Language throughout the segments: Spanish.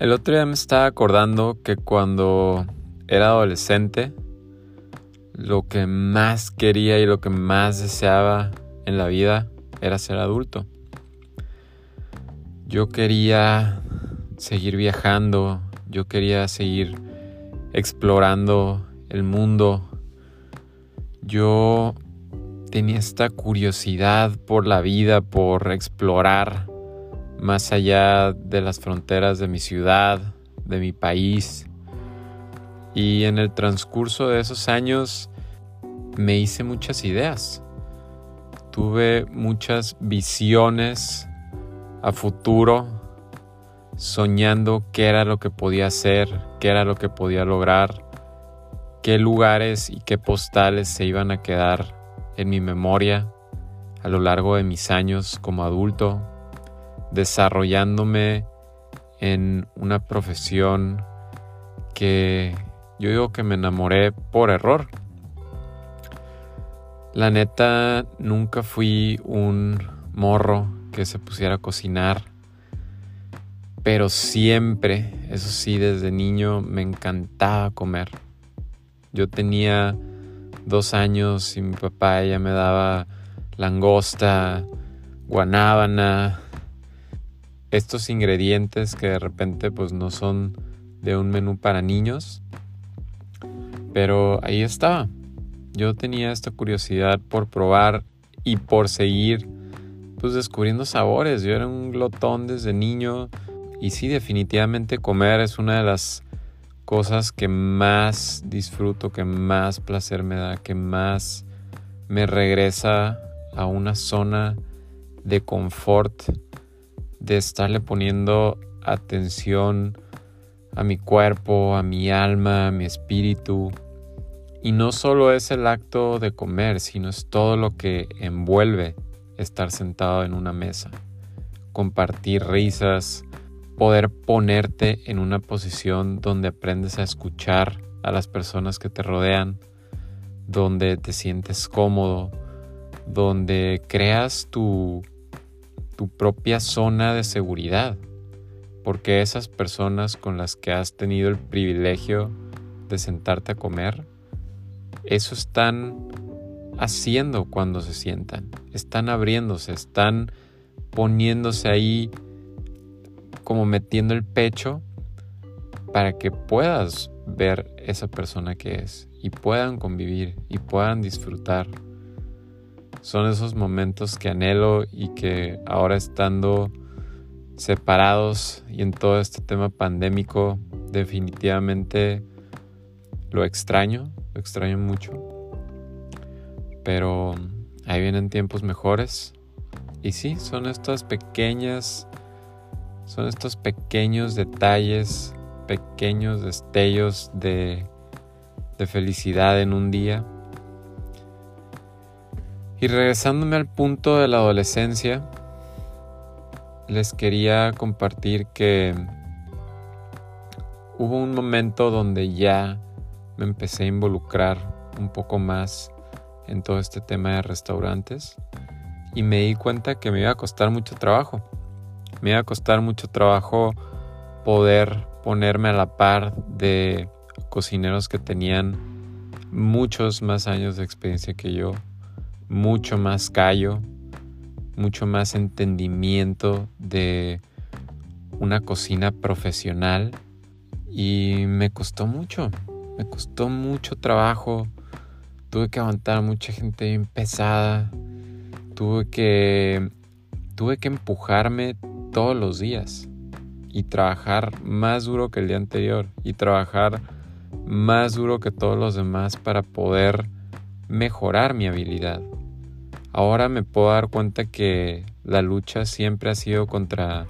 El otro día me estaba acordando que cuando era adolescente, lo que más quería y lo que más deseaba en la vida era ser adulto. Yo quería seguir viajando, yo quería seguir explorando el mundo. Yo tenía esta curiosidad por la vida, por explorar más allá de las fronteras de mi ciudad, de mi país. Y en el transcurso de esos años me hice muchas ideas. Tuve muchas visiones a futuro, soñando qué era lo que podía hacer, qué era lo que podía lograr, qué lugares y qué postales se iban a quedar en mi memoria a lo largo de mis años como adulto desarrollándome en una profesión que yo digo que me enamoré por error. La neta, nunca fui un morro que se pusiera a cocinar, pero siempre, eso sí, desde niño me encantaba comer. Yo tenía dos años y mi papá ya me daba langosta, guanábana, estos ingredientes que de repente pues no son de un menú para niños. Pero ahí estaba. Yo tenía esta curiosidad por probar y por seguir pues descubriendo sabores. Yo era un glotón desde niño y sí definitivamente comer es una de las cosas que más disfruto, que más placer me da, que más me regresa a una zona de confort de estarle poniendo atención a mi cuerpo, a mi alma, a mi espíritu. Y no solo es el acto de comer, sino es todo lo que envuelve estar sentado en una mesa. Compartir risas, poder ponerte en una posición donde aprendes a escuchar a las personas que te rodean, donde te sientes cómodo, donde creas tu tu propia zona de seguridad, porque esas personas con las que has tenido el privilegio de sentarte a comer, eso están haciendo cuando se sientan, están abriéndose, están poniéndose ahí como metiendo el pecho para que puedas ver esa persona que es y puedan convivir y puedan disfrutar son esos momentos que anhelo y que ahora estando separados y en todo este tema pandémico definitivamente lo extraño, lo extraño mucho. Pero ahí vienen tiempos mejores. Y sí, son estas pequeñas, son estos pequeños detalles, pequeños destellos de, de felicidad en un día y regresándome al punto de la adolescencia, les quería compartir que hubo un momento donde ya me empecé a involucrar un poco más en todo este tema de restaurantes y me di cuenta que me iba a costar mucho trabajo. Me iba a costar mucho trabajo poder ponerme a la par de cocineros que tenían muchos más años de experiencia que yo mucho más callo, mucho más entendimiento de una cocina profesional y me costó mucho, me costó mucho trabajo, tuve que aguantar a mucha gente bien pesada, tuve que, tuve que empujarme todos los días y trabajar más duro que el día anterior y trabajar más duro que todos los demás para poder mejorar mi habilidad. Ahora me puedo dar cuenta que la lucha siempre ha sido contra,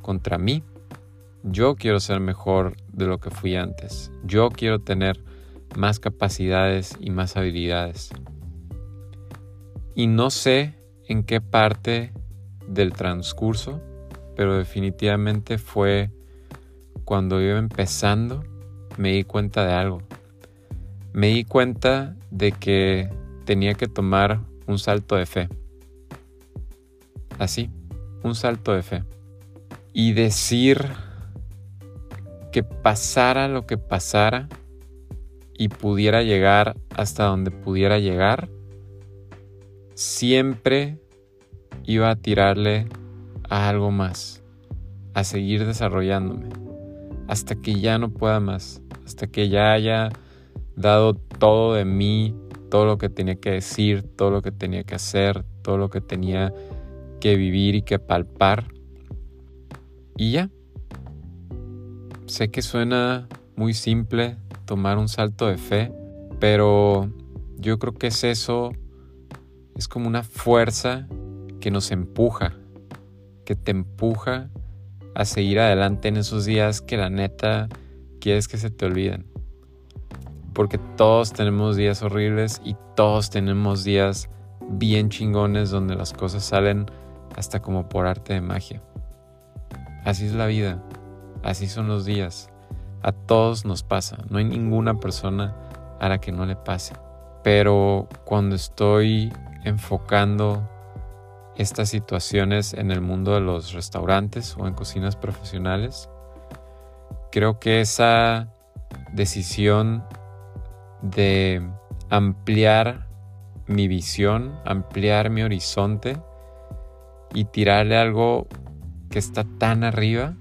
contra mí. Yo quiero ser mejor de lo que fui antes. Yo quiero tener más capacidades y más habilidades. Y no sé en qué parte del transcurso, pero definitivamente fue cuando iba empezando, me di cuenta de algo. Me di cuenta de que tenía que tomar un salto de fe. Así, un salto de fe. Y decir que pasara lo que pasara y pudiera llegar hasta donde pudiera llegar, siempre iba a tirarle a algo más, a seguir desarrollándome, hasta que ya no pueda más, hasta que ya haya dado todo de mí, todo lo que tenía que decir, todo lo que tenía que hacer, todo lo que tenía que vivir y que palpar. Y ya. Sé que suena muy simple tomar un salto de fe, pero yo creo que es eso, es como una fuerza que nos empuja, que te empuja a seguir adelante en esos días que la neta quieres que se te olviden. Porque todos tenemos días horribles y todos tenemos días bien chingones donde las cosas salen hasta como por arte de magia. Así es la vida, así son los días. A todos nos pasa, no hay ninguna persona a la que no le pase. Pero cuando estoy enfocando estas situaciones en el mundo de los restaurantes o en cocinas profesionales, creo que esa decisión de ampliar mi visión, ampliar mi horizonte y tirarle algo que está tan arriba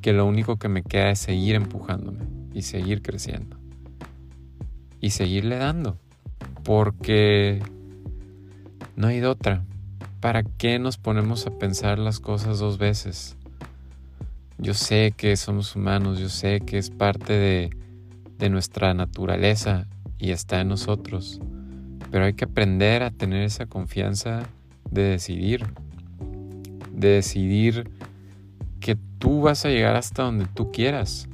que lo único que me queda es seguir empujándome y seguir creciendo y seguirle dando porque no hay de otra. ¿Para qué nos ponemos a pensar las cosas dos veces? Yo sé que somos humanos, yo sé que es parte de, de nuestra naturaleza y está en nosotros, pero hay que aprender a tener esa confianza de decidir, de decidir que tú vas a llegar hasta donde tú quieras.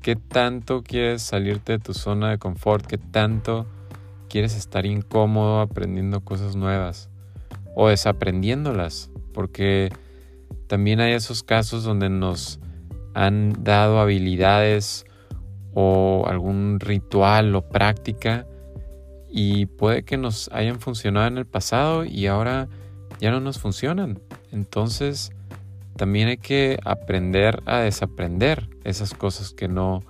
¿Qué tanto quieres salirte de tu zona de confort? ¿Qué tanto quieres estar incómodo aprendiendo cosas nuevas? O desaprendiéndolas. Porque también hay esos casos donde nos han dado habilidades o algún ritual o práctica y puede que nos hayan funcionado en el pasado y ahora ya no nos funcionan. Entonces también hay que aprender a desaprender esas cosas que no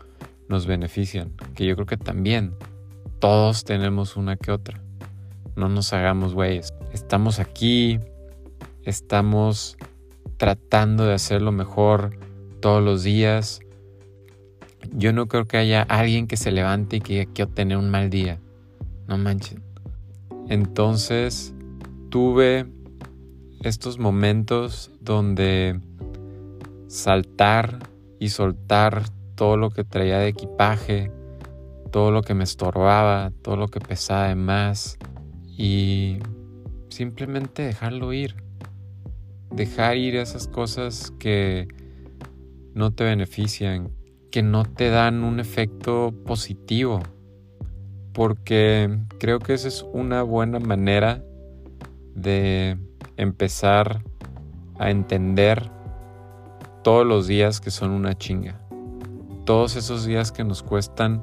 nos benefician, que yo creo que también todos tenemos una que otra. No nos hagamos güeyes. Estamos aquí, estamos tratando de hacerlo mejor todos los días. Yo no creo que haya alguien que se levante y que diga quiero tener un mal día. No manchen. Entonces tuve estos momentos donde saltar y soltar todo lo que traía de equipaje, todo lo que me estorbaba, todo lo que pesaba de más y simplemente dejarlo ir. Dejar ir esas cosas que no te benefician, que no te dan un efecto positivo porque creo que esa es una buena manera de empezar a entender todos los días que son una chinga. Todos esos días que nos cuestan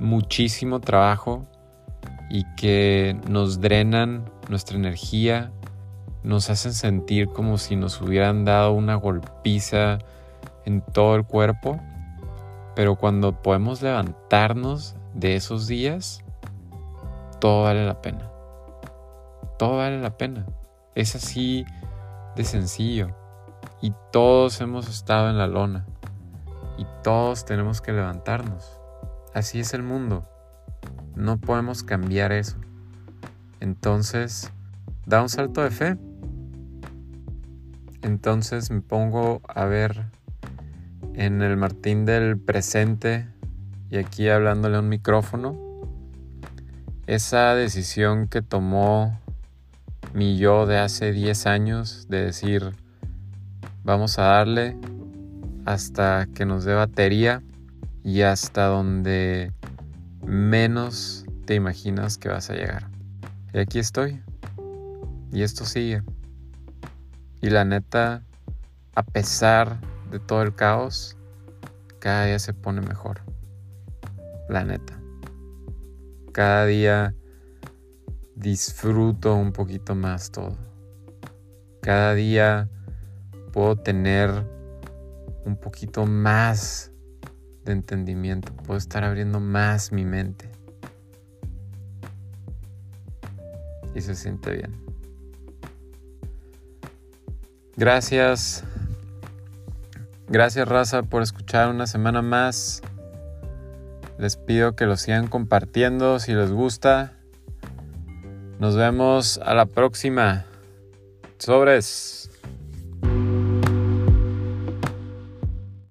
muchísimo trabajo y que nos drenan nuestra energía, nos hacen sentir como si nos hubieran dado una golpiza en todo el cuerpo. Pero cuando podemos levantarnos de esos días, todo vale la pena. Todo vale la pena. Es así de sencillo. Y todos hemos estado en la lona. Y todos tenemos que levantarnos. Así es el mundo. No podemos cambiar eso. Entonces, da un salto de fe. Entonces me pongo a ver en el Martín del presente y aquí hablándole a un micrófono esa decisión que tomó mi yo de hace 10 años de decir, vamos a darle hasta que nos dé batería y hasta donde menos te imaginas que vas a llegar. Y aquí estoy. Y esto sigue. Y la neta, a pesar de todo el caos, cada día se pone mejor. La neta cada día disfruto un poquito más todo. Cada día puedo tener un poquito más de entendimiento, puedo estar abriendo más mi mente. Y se siente bien. Gracias. Gracias raza por escuchar una semana más. Les pido que lo sigan compartiendo si les gusta. Nos vemos a la próxima. Sobres.